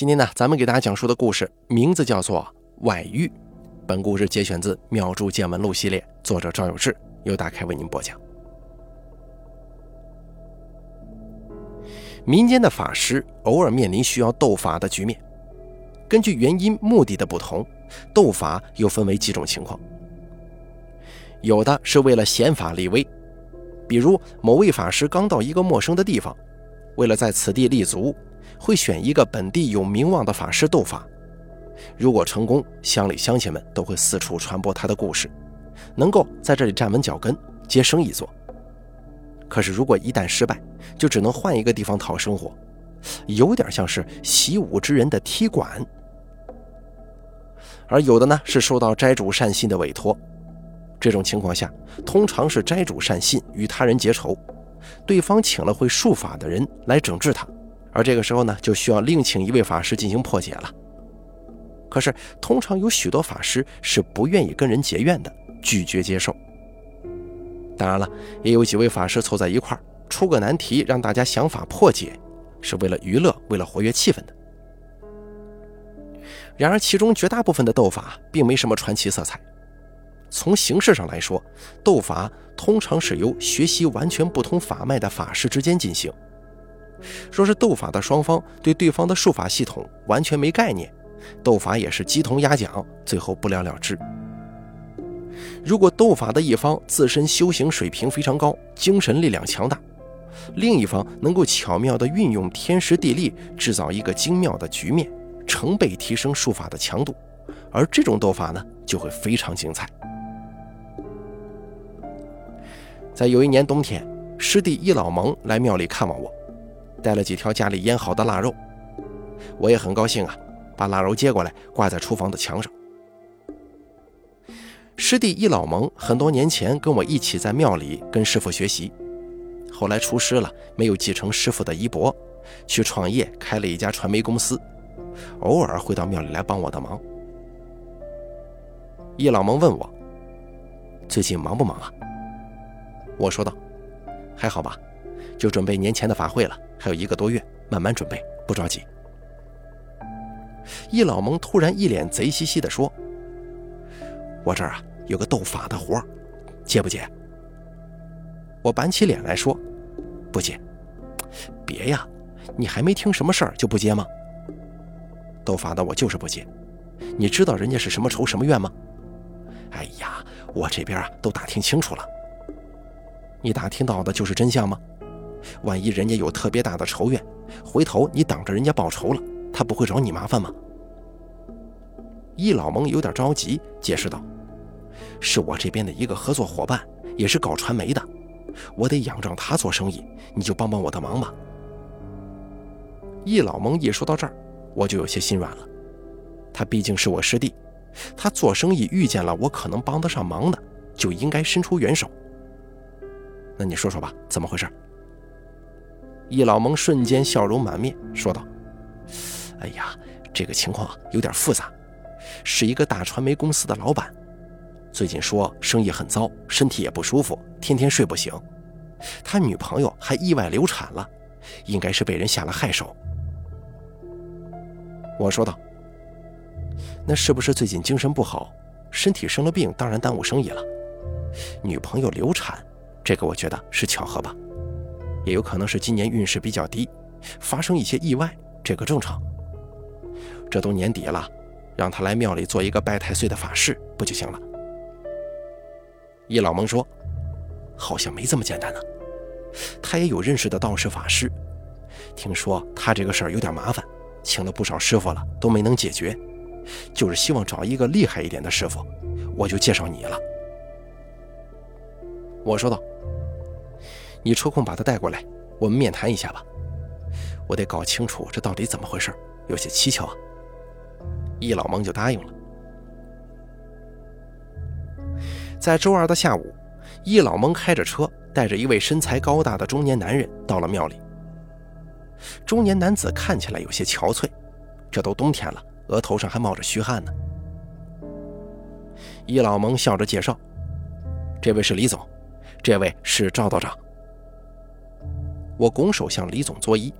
今天呢，咱们给大家讲述的故事名字叫做《外遇》。本故事节选自《妙著见闻录》系列，作者赵有志，由大开为您播讲。民间的法师偶尔面临需要斗法的局面，根据原因、目的的不同，斗法又分为几种情况。有的是为了显法立威，比如某位法师刚到一个陌生的地方，为了在此地立足。会选一个本地有名望的法师斗法，如果成功，乡里乡亲们都会四处传播他的故事，能够在这里站稳脚跟，接生意做。可是如果一旦失败，就只能换一个地方讨生活，有点像是习武之人的踢馆。而有的呢是受到斋主善信的委托，这种情况下，通常是斋主善信与他人结仇，对方请了会术法的人来整治他。而这个时候呢，就需要另请一位法师进行破解了。可是，通常有许多法师是不愿意跟人结怨的，拒绝接受。当然了，也有几位法师凑在一块儿，出个难题让大家想法破解，是为了娱乐，为了活跃气氛的。然而，其中绝大部分的斗法并没什么传奇色彩。从形式上来说，斗法通常是由学习完全不同法脉的法师之间进行。说是斗法的双方对对方的术法系统完全没概念，斗法也是鸡同鸭讲，最后不了了之。如果斗法的一方自身修行水平非常高，精神力量强大，另一方能够巧妙地运用天时地利，制造一个精妙的局面，成倍提升术法的强度，而这种斗法呢，就会非常精彩。在有一年冬天，师弟一老蒙来庙里看望我。带了几条家里腌好的腊肉，我也很高兴啊，把腊肉接过来挂在厨房的墙上。师弟易老蒙很多年前跟我一起在庙里跟师傅学习，后来出师了，没有继承师傅的衣钵，去创业开了一家传媒公司，偶尔会到庙里来帮我的忙。易老蒙问我：“最近忙不忙啊？”我说道：“还好吧。”就准备年前的法会了，还有一个多月，慢慢准备，不着急。易老蒙突然一脸贼兮兮地说：“我这儿啊有个斗法的活接不接？”我板起脸来说：“不接。”“别呀，你还没听什么事儿就不接吗？”“斗法的我就是不接，你知道人家是什么仇什么怨吗？”“哎呀，我这边啊都打听清楚了。”“你打听到的就是真相吗？”万一人家有特别大的仇怨，回头你挡着人家报仇了，他不会找你麻烦吗？易老蒙有点着急，解释道：“是我这边的一个合作伙伴，也是搞传媒的，我得仰仗他做生意，你就帮帮我的忙吧。”易老蒙一说到这儿，我就有些心软了。他毕竟是我师弟，他做生意遇见了我可能帮得上忙的，就应该伸出援手。那你说说吧，怎么回事？易老蒙瞬间笑容满面，说道：“哎呀，这个情况有点复杂，是一个大传媒公司的老板，最近说生意很糟，身体也不舒服，天天睡不醒。他女朋友还意外流产了，应该是被人下了害手。”我说道：“那是不是最近精神不好，身体生了病，当然耽误生意了？女朋友流产，这个我觉得是巧合吧。”也有可能是今年运势比较低，发生一些意外，这个正常。这都年底了，让他来庙里做一个拜太岁的法事不就行了？易老蒙说：“好像没这么简单呢。他也有认识的道士法师，听说他这个事儿有点麻烦，请了不少师傅了，都没能解决，就是希望找一个厉害一点的师傅，我就介绍你了。”我说道。你抽空把他带过来，我们面谈一下吧。我得搞清楚这到底怎么回事，有些蹊跷啊。易老蒙就答应了。在周二的下午，易老蒙开着车，带着一位身材高大的中年男人到了庙里。中年男子看起来有些憔悴，这都冬天了，额头上还冒着虚汗呢。易老蒙笑着介绍：“这位是李总，这位是赵道长。”我拱手向李总作揖，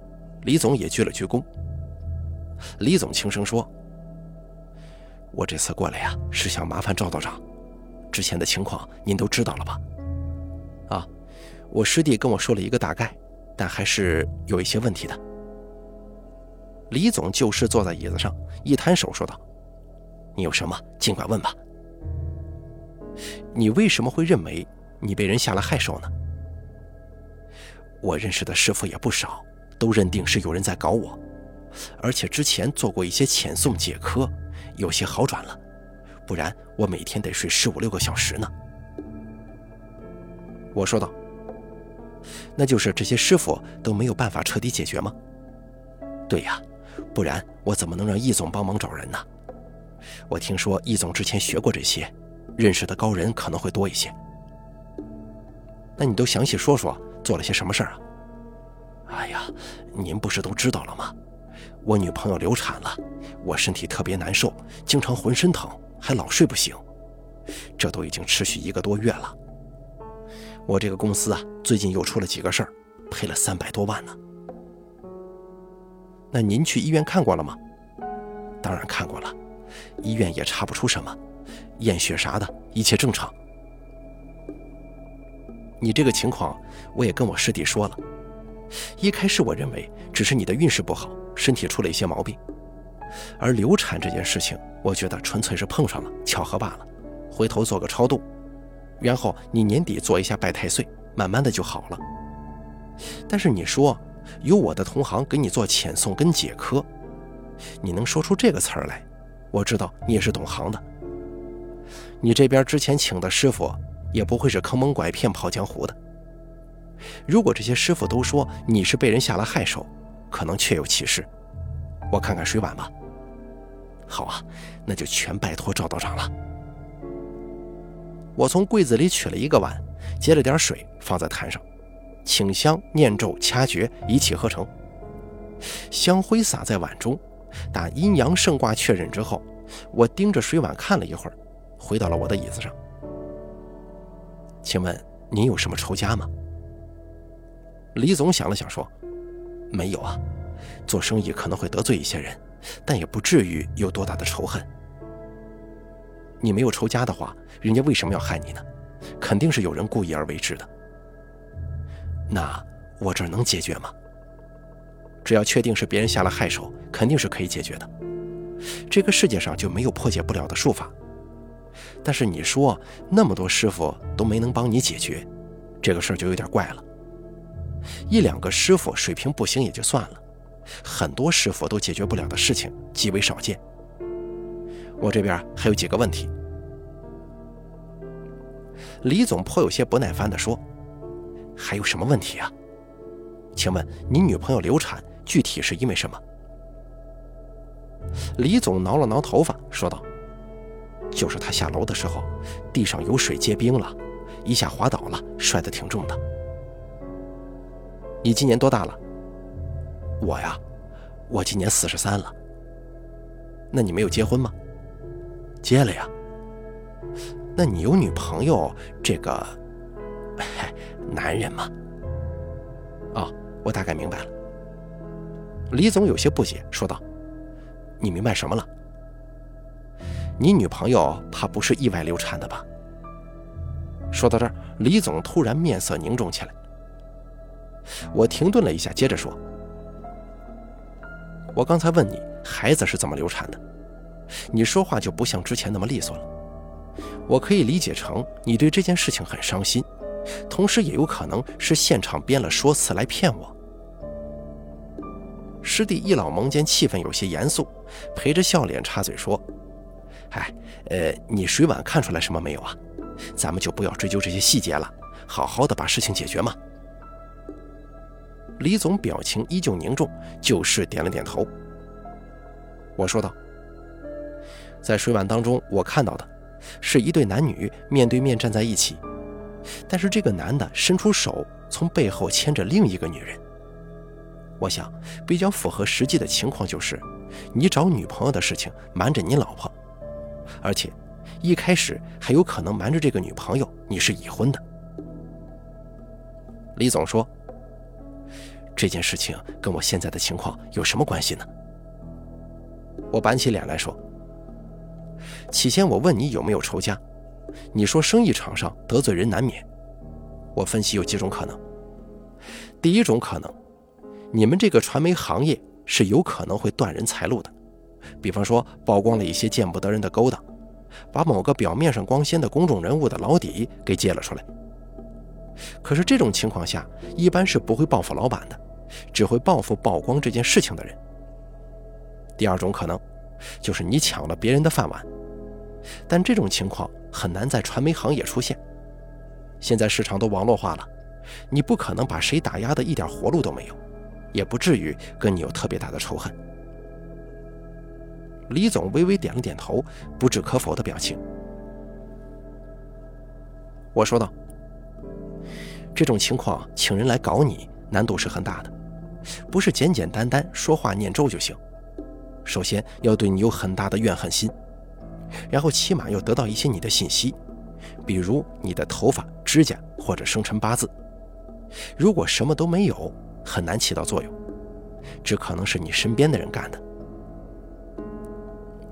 李总也鞠了鞠躬。李总轻声说：“我这次过来呀，是想麻烦赵道长。之前的情况您都知道了吧？”啊，我师弟跟我说了一个大概，但还是有一些问题的。李总就事坐在椅子上，一摊手说道：“你有什么尽管问吧。你为什么会认为你被人下了害手呢？”我认识的师傅也不少，都认定是有人在搞我，而且之前做过一些遣送解科，有些好转了，不然我每天得睡十五六个小时呢。我说道：“那就是这些师傅都没有办法彻底解决吗？”对呀。不然我怎么能让易总帮忙找人呢？我听说易总之前学过这些，认识的高人可能会多一些。那你都详细说说做了些什么事儿啊？哎呀，您不是都知道了吗？我女朋友流产了，我身体特别难受，经常浑身疼，还老睡不醒，这都已经持续一个多月了。我这个公司啊，最近又出了几个事儿，赔了三百多万呢。那您去医院看过了吗？当然看过了，医院也查不出什么，验血啥的，一切正常。你这个情况，我也跟我师弟说了。一开始我认为只是你的运势不好，身体出了一些毛病，而流产这件事情，我觉得纯粹是碰上了巧合罢了。回头做个超度，然后你年底做一下拜太岁，慢慢的就好了。但是你说。有我的同行给你做遣送跟解科，你能说出这个词儿来，我知道你也是懂行的。你这边之前请的师傅也不会是坑蒙拐骗跑江湖的。如果这些师傅都说你是被人下了害手，可能确有其事。我看看水碗吧。好啊，那就全拜托赵道长了。我从柜子里取了一个碗，接了点水放在坛上。请香、念咒、掐诀，一气呵成。香灰洒在碗中，打阴阳圣卦确认之后，我盯着水碗看了一会儿，回到了我的椅子上。请问您有什么仇家吗？李总想了想说：“没有啊，做生意可能会得罪一些人，但也不至于有多大的仇恨。你没有仇家的话，人家为什么要害你呢？肯定是有人故意而为之的。”那我这儿能解决吗？只要确定是别人下了害手，肯定是可以解决的。这个世界上就没有破解不了的术法。但是你说那么多师傅都没能帮你解决，这个事儿就有点怪了。一两个师傅水平不行也就算了，很多师傅都解决不了的事情极为少见。我这边还有几个问题。李总颇有些不耐烦地说。还有什么问题啊？请问你女朋友流产具体是因为什么？李总挠了挠头发，说道：“就是他下楼的时候，地上有水结冰了，一下滑倒了，摔得挺重的。”你今年多大了？我呀，我今年四十三了。那你没有结婚吗？结了呀。那你有女朋友？这个，男人吗，哦，我大概明白了。李总有些不解，说道：“你明白什么了？你女朋友怕不是意外流产的吧？”说到这儿，李总突然面色凝重起来。我停顿了一下，接着说：“我刚才问你孩子是怎么流产的，你说话就不像之前那么利索了。我可以理解成你对这件事情很伤心。”同时也有可能是现场编了说辞来骗我。师弟一老蒙间气氛有些严肃，陪着笑脸插嘴说：“哎，呃，你水碗看出来什么没有啊？咱们就不要追究这些细节了，好好的把事情解决嘛。”李总表情依旧凝重，就是点了点头。我说道：“在水碗当中，我看到的是一对男女面对面站在一起。”但是这个男的伸出手，从背后牵着另一个女人。我想，比较符合实际的情况就是，你找女朋友的事情瞒着你老婆，而且一开始还有可能瞒着这个女朋友你是已婚的。李总说：“这件事情跟我现在的情况有什么关系呢？”我板起脸来说：“起先我问你有没有仇家，你说生意场上得罪人难免。我分析有几种可能。第一种可能，你们这个传媒行业是有可能会断人财路的，比方说曝光了一些见不得人的勾当，把某个表面上光鲜的公众人物的老底给揭了出来。可是这种情况下，一般是不会报复老板的，只会报复曝光这件事情的人。第二种可能，就是你抢了别人的饭碗，但这种情况很难在传媒行业出现。现在市场都网络化了，你不可能把谁打压的一点活路都没有，也不至于跟你有特别大的仇恨。李总微微点了点头，不置可否的表情。我说道：“这种情况，请人来搞你，难度是很大的，不是简简单单说话念咒就行。”首先要对你有很大的怨恨心，然后起码要得到一些你的信息，比如你的头发、指甲或者生辰八字。如果什么都没有，很难起到作用，这可能是你身边的人干的。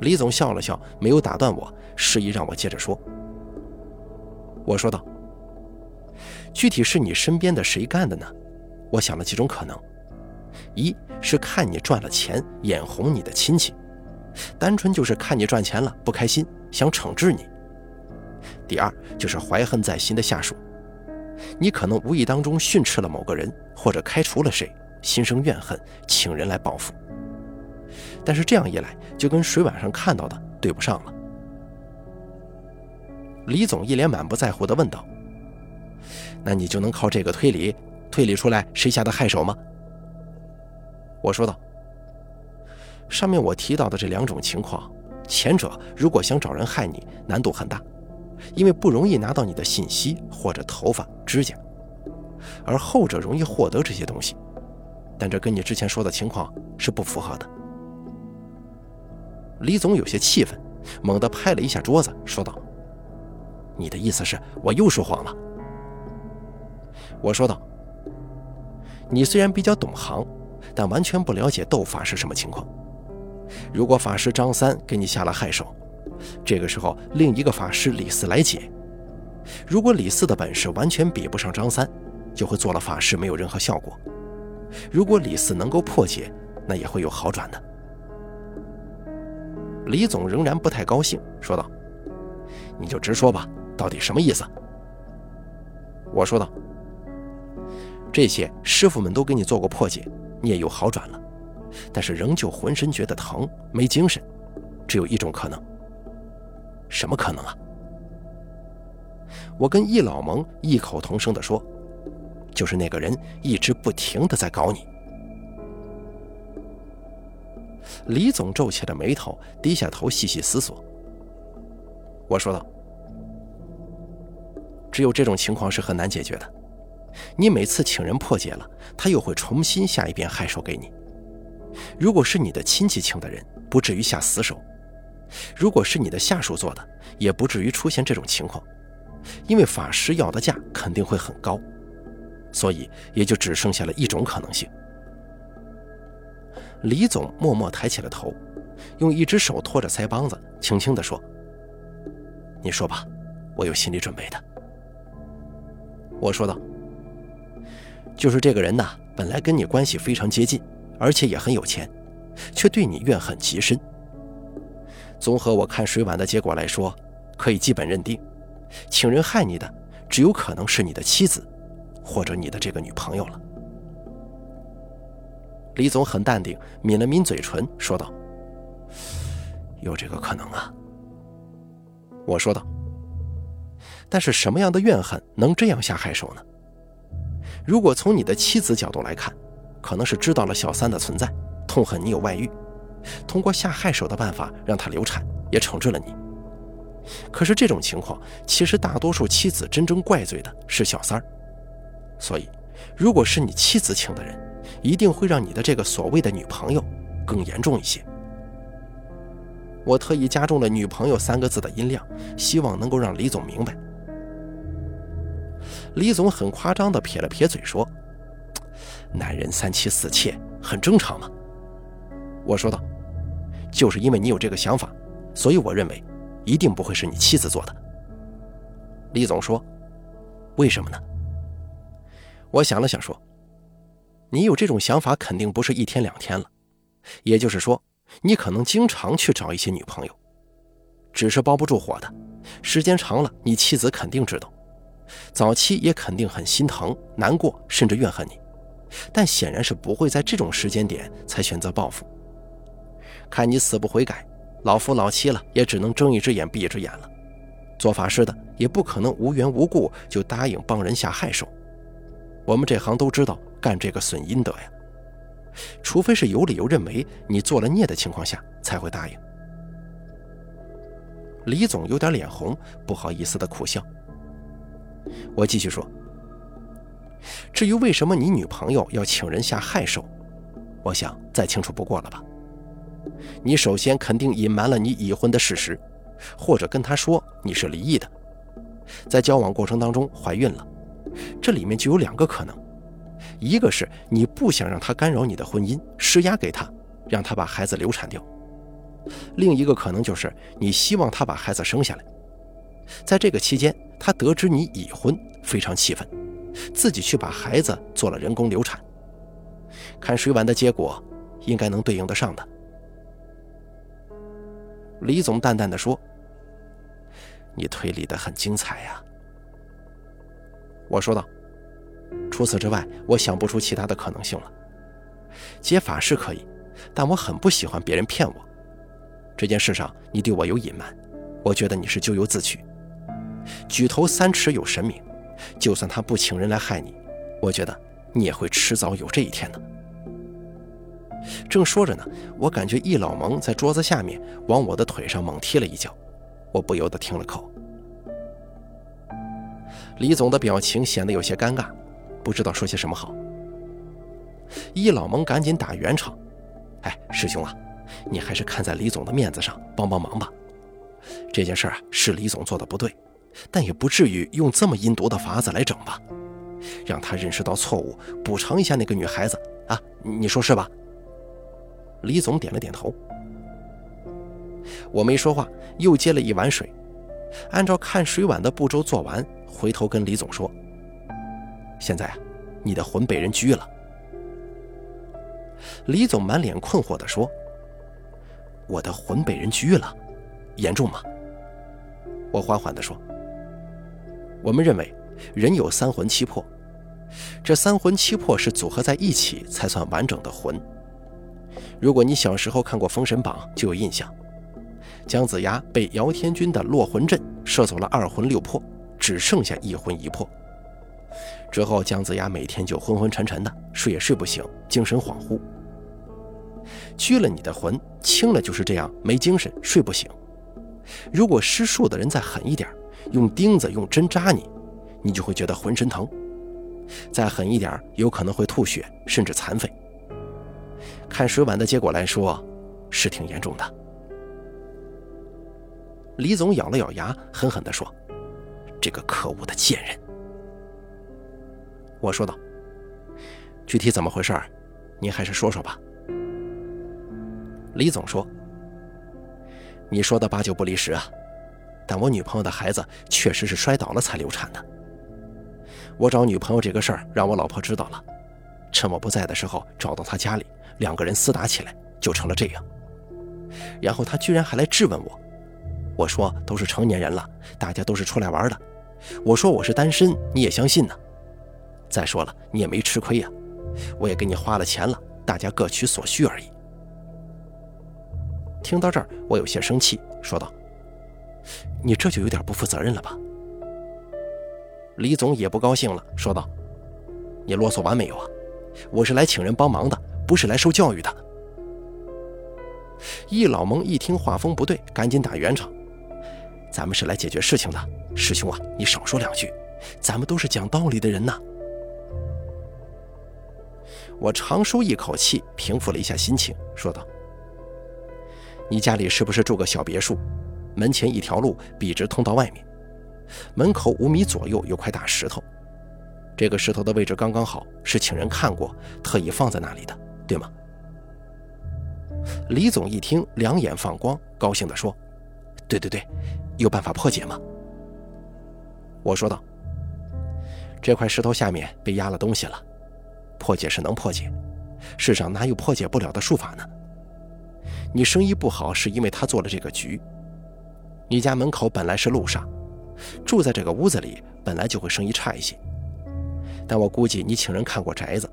李总笑了笑，没有打断我，示意让我接着说。我说道：“具体是你身边的谁干的呢？我想了几种可能。”一是看你赚了钱，眼红你的亲戚，单纯就是看你赚钱了不开心，想惩治你。第二就是怀恨在心的下属，你可能无意当中训斥了某个人，或者开除了谁，心生怨恨，请人来报复。但是这样一来，就跟水碗上看到的对不上了。李总一脸满不在乎地问道：“那你就能靠这个推理，推理出来谁下的害手吗？”我说道：“上面我提到的这两种情况，前者如果想找人害你，难度很大，因为不容易拿到你的信息或者头发、指甲；而后者容易获得这些东西，但这跟你之前说的情况是不符合的。”李总有些气愤，猛地拍了一下桌子，说道：“你的意思是我又说谎了？”我说道：“你虽然比较懂行。”但完全不了解斗法是什么情况。如果法师张三给你下了害手，这个时候另一个法师李四来解。如果李四的本事完全比不上张三，就会做了法师没有任何效果。如果李四能够破解，那也会有好转的。李总仍然不太高兴，说道：“你就直说吧，到底什么意思？”我说道：“这些师傅们都给你做过破解。”你也有好转了，但是仍旧浑身觉得疼，没精神。只有一种可能，什么可能啊？我跟易老蒙异口同声地说：“就是那个人一直不停地在搞你。”李总皱起了眉头，低下头细细思索。我说道：“只有这种情况是很难解决的。”你每次请人破解了，他又会重新下一遍害手给你。如果是你的亲戚请的人，不至于下死手；如果是你的下属做的，也不至于出现这种情况，因为法师要的价肯定会很高，所以也就只剩下了一种可能性。李总默默抬起了头，用一只手托着腮帮子，轻轻地说：“你说吧，我有心理准备的。”我说道。就是这个人呐，本来跟你关系非常接近，而且也很有钱，却对你怨恨极深。综合我看水碗的结果来说，可以基本认定，请人害你的只有可能是你的妻子，或者你的这个女朋友了。李总很淡定，抿了抿嘴唇，说道：“有这个可能啊。”我说道：“但是什么样的怨恨能这样下害手呢？”如果从你的妻子角度来看，可能是知道了小三的存在，痛恨你有外遇，通过下害手的办法让他流产，也惩治了你。可是这种情况，其实大多数妻子真正怪罪的是小三儿。所以，如果是你妻子请的人，一定会让你的这个所谓的女朋友更严重一些。我特意加重了“女朋友”三个字的音量，希望能够让李总明白。李总很夸张地撇了撇嘴，说：“男人三妻四妾很正常嘛。”我说道：“就是因为你有这个想法，所以我认为一定不会是你妻子做的。李总说：“为什么呢？”我想了想说：“你有这种想法肯定不是一天两天了，也就是说，你可能经常去找一些女朋友，只是包不住火的。时间长了，你妻子肯定知道，早期也肯定很心疼、难过，甚至怨恨你。”但显然是不会在这种时间点才选择报复。看你死不悔改，老夫老妻了，也只能睁一只眼闭一只眼了。做法事的也不可能无缘无故就答应帮人下害手。我们这行都知道，干这个损阴德呀。除非是有理由认为你做了孽的情况下才会答应。李总有点脸红，不好意思的苦笑。我继续说。至于为什么你女朋友要请人下害手，我想再清楚不过了吧？你首先肯定隐瞒了你已婚的事实，或者跟她说你是离异的，在交往过程当中怀孕了，这里面就有两个可能：一个是你不想让她干扰你的婚姻，施压给她，让她把孩子流产掉；另一个可能就是你希望她把孩子生下来，在这个期间，她得知你已婚，非常气愤。自己去把孩子做了人工流产，看水碗的结果，应该能对应得上的。李总淡淡的说：“你推理的很精彩呀。”我说道：“除此之外，我想不出其他的可能性了。接法是可以，但我很不喜欢别人骗我。这件事上你对我有隐瞒，我觉得你是咎由自取。举头三尺有神明。”就算他不请人来害你，我觉得你也会迟早有这一天的。正说着呢，我感觉易老蒙在桌子下面往我的腿上猛踢了一脚，我不由得停了口。李总的表情显得有些尴尬，不知道说些什么好。易老蒙赶紧打圆场：“哎，师兄啊，你还是看在李总的面子上帮帮忙吧。这件事啊，是李总做的不对。”但也不至于用这么阴毒的法子来整吧，让他认识到错误，补偿一下那个女孩子啊，你说是吧？李总点了点头。我没说话，又接了一碗水，按照看水碗的步骤做完，回头跟李总说：“现在啊，你的魂被人拘了。”李总满脸困惑地说：“我的魂被人拘了，严重吗？”我缓缓地说。我们认为，人有三魂七魄，这三魂七魄是组合在一起才算完整的魂。如果你小时候看过《封神榜》，就有印象，姜子牙被姚天军的落魂阵射走了二魂六魄，只剩下一魂一魄。之后，姜子牙每天就昏昏沉沉的，睡也睡不醒，精神恍惚。拘了你的魂，轻了就是这样，没精神，睡不醒。如果施术的人再狠一点。用钉子、用针扎你，你就会觉得浑身疼；再狠一点，有可能会吐血，甚至残废。看水碗的结果来说，是挺严重的。李总咬了咬牙，狠狠地说：“这个可恶的贱人！”我说道：“具体怎么回事，您还是说说吧。”李总说：“你说的八九不离十啊。”但我女朋友的孩子确实是摔倒了才流产的。我找女朋友这个事儿让我老婆知道了，趁我不在的时候找到她家里，两个人厮打起来，就成了这样。然后她居然还来质问我，我说都是成年人了，大家都是出来玩的。我说我是单身，你也相信呢？再说了，你也没吃亏呀，我也给你花了钱了，大家各取所需而已。听到这儿，我有些生气，说道。你这就有点不负责任了吧？李总也不高兴了，说道：“你啰嗦完没有啊？我是来请人帮忙的，不是来受教育的。”易老蒙一听话风不对，赶紧打圆场：“咱们是来解决事情的，师兄啊，你少说两句，咱们都是讲道理的人呐。”我长舒一口气，平复了一下心情，说道：“你家里是不是住个小别墅？”门前一条路笔直通到外面，门口五米左右有块大石头，这个石头的位置刚刚好，是请人看过，特意放在那里的，对吗？李总一听，两眼放光，高兴地说：“对对对，有办法破解吗？”我说道：“这块石头下面被压了东西了，破解是能破解，世上哪有破解不了的术法呢？你生意不好是因为他做了这个局。你家门口本来是路上，住在这个屋子里本来就会生意差一些。但我估计你请人看过宅子，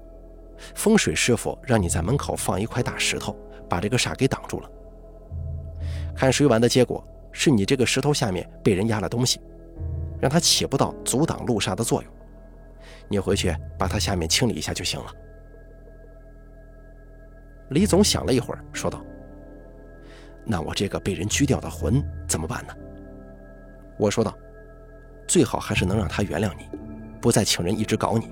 风水师傅让你在门口放一块大石头，把这个煞给挡住了。看水碗的结果是你这个石头下面被人压了东西。”让它起不到阻挡路煞的作用，你回去把它下面清理一下就行了。李总想了一会儿，说道：“那我这个被人拘掉的魂怎么办呢？”我说道：“最好还是能让他原谅你，不再请人一直搞你。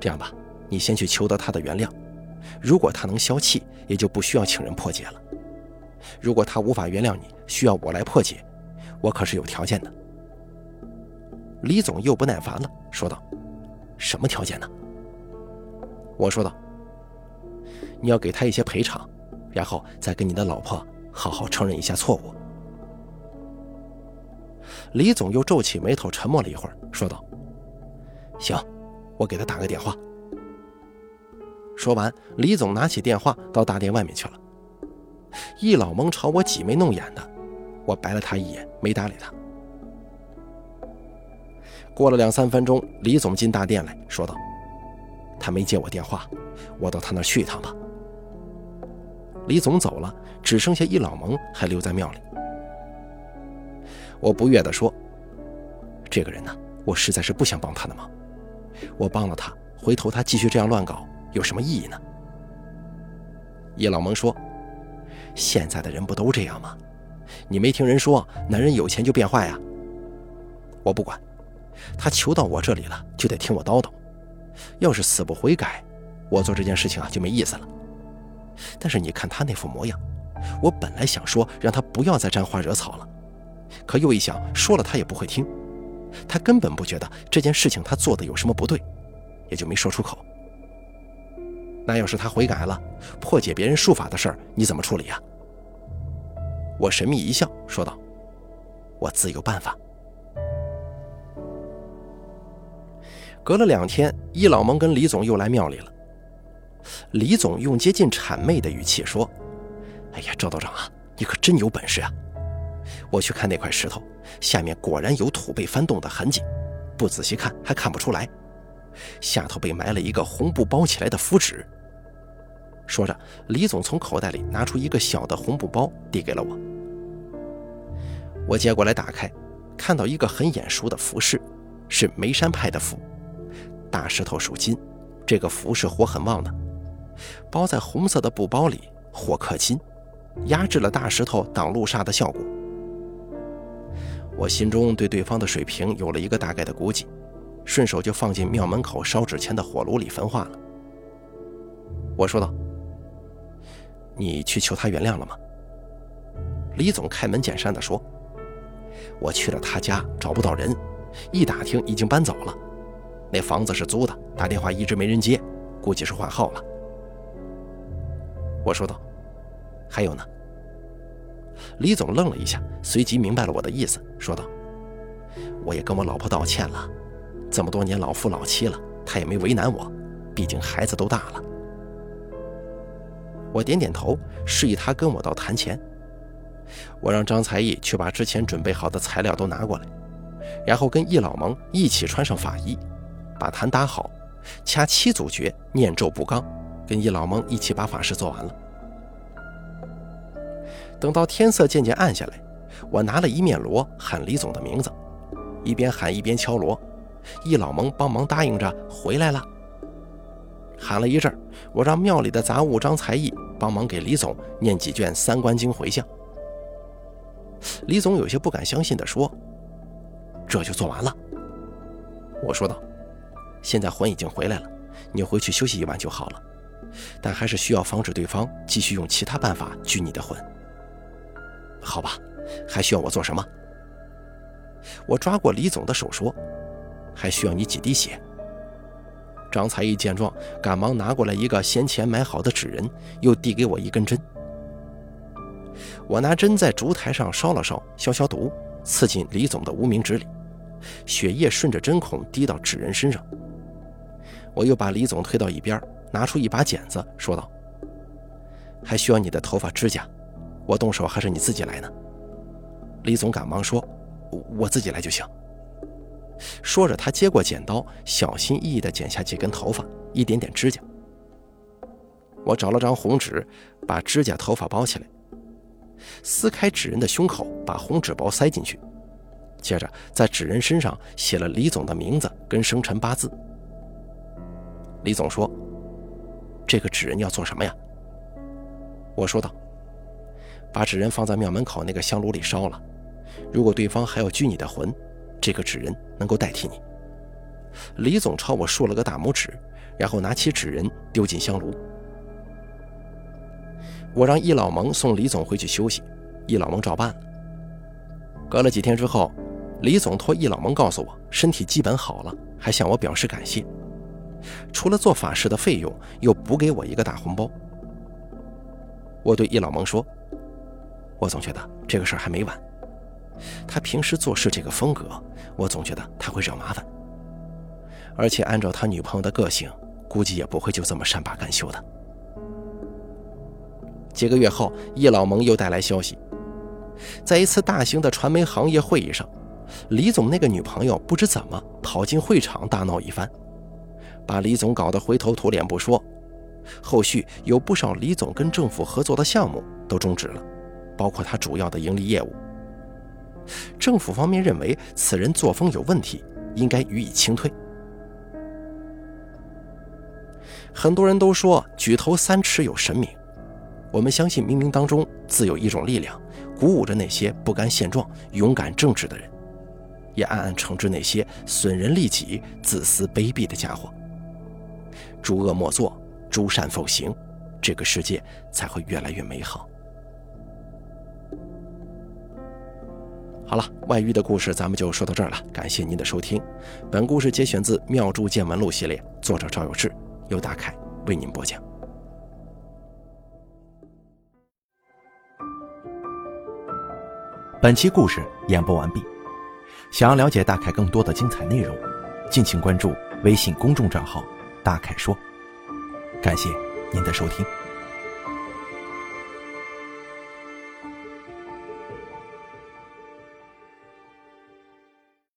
这样吧，你先去求得他的原谅，如果他能消气，也就不需要请人破解了。如果他无法原谅你，需要我来破解，我可是有条件的。”李总又不耐烦了，说道：“什么条件呢？”我说道：“你要给他一些赔偿，然后再跟你的老婆好好承认一下错误。”李总又皱起眉头，沉默了一会儿，说道：“行，我给他打个电话。”说完，李总拿起电话到大殿外面去了。易老蒙朝我挤眉弄眼的，我白了他一眼，没搭理他。过了两三分钟，李总进大殿来说道：“他没接我电话，我到他那儿去一趟吧。”李总走了，只剩下易老蒙还留在庙里。我不悦地说：“这个人呢，我实在是不想帮他的忙。我帮了他，回头他继续这样乱搞，有什么意义呢？”易老蒙说：“现在的人不都这样吗？你没听人说，男人有钱就变坏啊？我不管。”他求到我这里了，就得听我叨叨。要是死不悔改，我做这件事情啊就没意思了。但是你看他那副模样，我本来想说让他不要再沾花惹草了，可又一想，说了他也不会听。他根本不觉得这件事情他做的有什么不对，也就没说出口。那要是他悔改了，破解别人术法的事儿，你怎么处理啊？我神秘一笑，说道：“我自有办法。”隔了两天，易老蒙跟李总又来庙里了。李总用接近谄媚的语气说：“哎呀，赵道长啊，你可真有本事啊！我去看那块石头，下面果然有土被翻动的痕迹，不仔细看还看不出来。下头被埋了一个红布包起来的符纸。”说着，李总从口袋里拿出一个小的红布包，递给了我。我接过来打开，看到一个很眼熟的符饰，是眉山派的符。大石头属金，这个符是火很旺的，包在红色的布包里，火克金，压制了大石头挡路煞的效果。我心中对对方的水平有了一个大概的估计，顺手就放进庙门口烧纸钱的火炉里焚化了。我说道：“你去求他原谅了吗？”李总开门见山地说：“我去了他家，找不到人，一打听已经搬走了。”那房子是租的，打电话一直没人接，估计是换号了。我说道：“还有呢？”李总愣了一下，随即明白了我的意思，说道：“我也跟我老婆道歉了，这么多年老夫老妻了，她也没为难我，毕竟孩子都大了。”我点点头，示意他跟我到坛前。我让张才艺去把之前准备好的材料都拿过来，然后跟易老蒙一起穿上法衣。把坛打好，掐七组诀，念咒布刚，跟易老蒙一起把法事做完了。等到天色渐渐暗下来，我拿了一面锣喊李总的名字，一边喊一边敲锣。易老蒙帮忙答应着回来了。喊了一阵，我让庙里的杂物张才艺帮忙给李总念几卷三观经回向。李总有些不敢相信地说：“这就做完了？”我说道。现在魂已经回来了，你回去休息一晚就好了。但还是需要防止对方继续用其他办法拘你的魂。好吧，还需要我做什么？我抓过李总的手说：“还需要你几滴血。”张才艺见状，赶忙拿过来一个先前买好的纸人，又递给我一根针，我拿针在烛台上烧了烧，消消毒，刺进李总的无名指里，血液顺着针孔滴到纸人身上。我又把李总推到一边，拿出一把剪子，说道：“还需要你的头发指甲，我动手还是你自己来呢？”李总赶忙说：“我自己来就行。”说着，他接过剪刀，小心翼翼地剪下几根头发，一点点指甲。我找了张红纸，把指甲、头发包起来，撕开纸人的胸口，把红纸包塞进去，接着在纸人身上写了李总的名字跟生辰八字。李总说：“这个纸人要做什么呀？”我说道：“把纸人放在庙门口那个香炉里烧了，如果对方还要拘你的魂，这个纸人能够代替你。”李总朝我竖了个大拇指，然后拿起纸人丢进香炉。我让易老蒙送李总回去休息，易老蒙照办了。隔了几天之后，李总托易老蒙告诉我身体基本好了，还向我表示感谢。除了做法事的费用，又补给我一个大红包。我对易老蒙说：“我总觉得这个事儿还没完。他平时做事这个风格，我总觉得他会惹麻烦。而且按照他女朋友的个性，估计也不会就这么善罢甘休的。”几个月后，易老蒙又带来消息，在一次大型的传媒行业会议上，李总那个女朋友不知怎么跑进会场大闹一番，把李总搞得灰头土脸不说，后续有不少李总跟政府合作的项目都终止了，包括他主要的盈利业务。政府方面认为此人作风有问题，应该予以清退。很多人都说举头三尺有神明。我们相信冥冥当中自有一种力量，鼓舞着那些不甘现状、勇敢正直的人，也暗暗惩治那些损人利己、自私卑鄙的家伙。诸恶莫作，诸善奉行，这个世界才会越来越美好。好了，外遇的故事咱们就说到这儿了，感谢您的收听。本故事节选自《妙珠见闻录》系列，作者赵有志，由大凯为您播讲。本期故事演播完毕。想要了解大凯更多的精彩内容，敬请关注微信公众账号“大凯说”。感谢您的收听。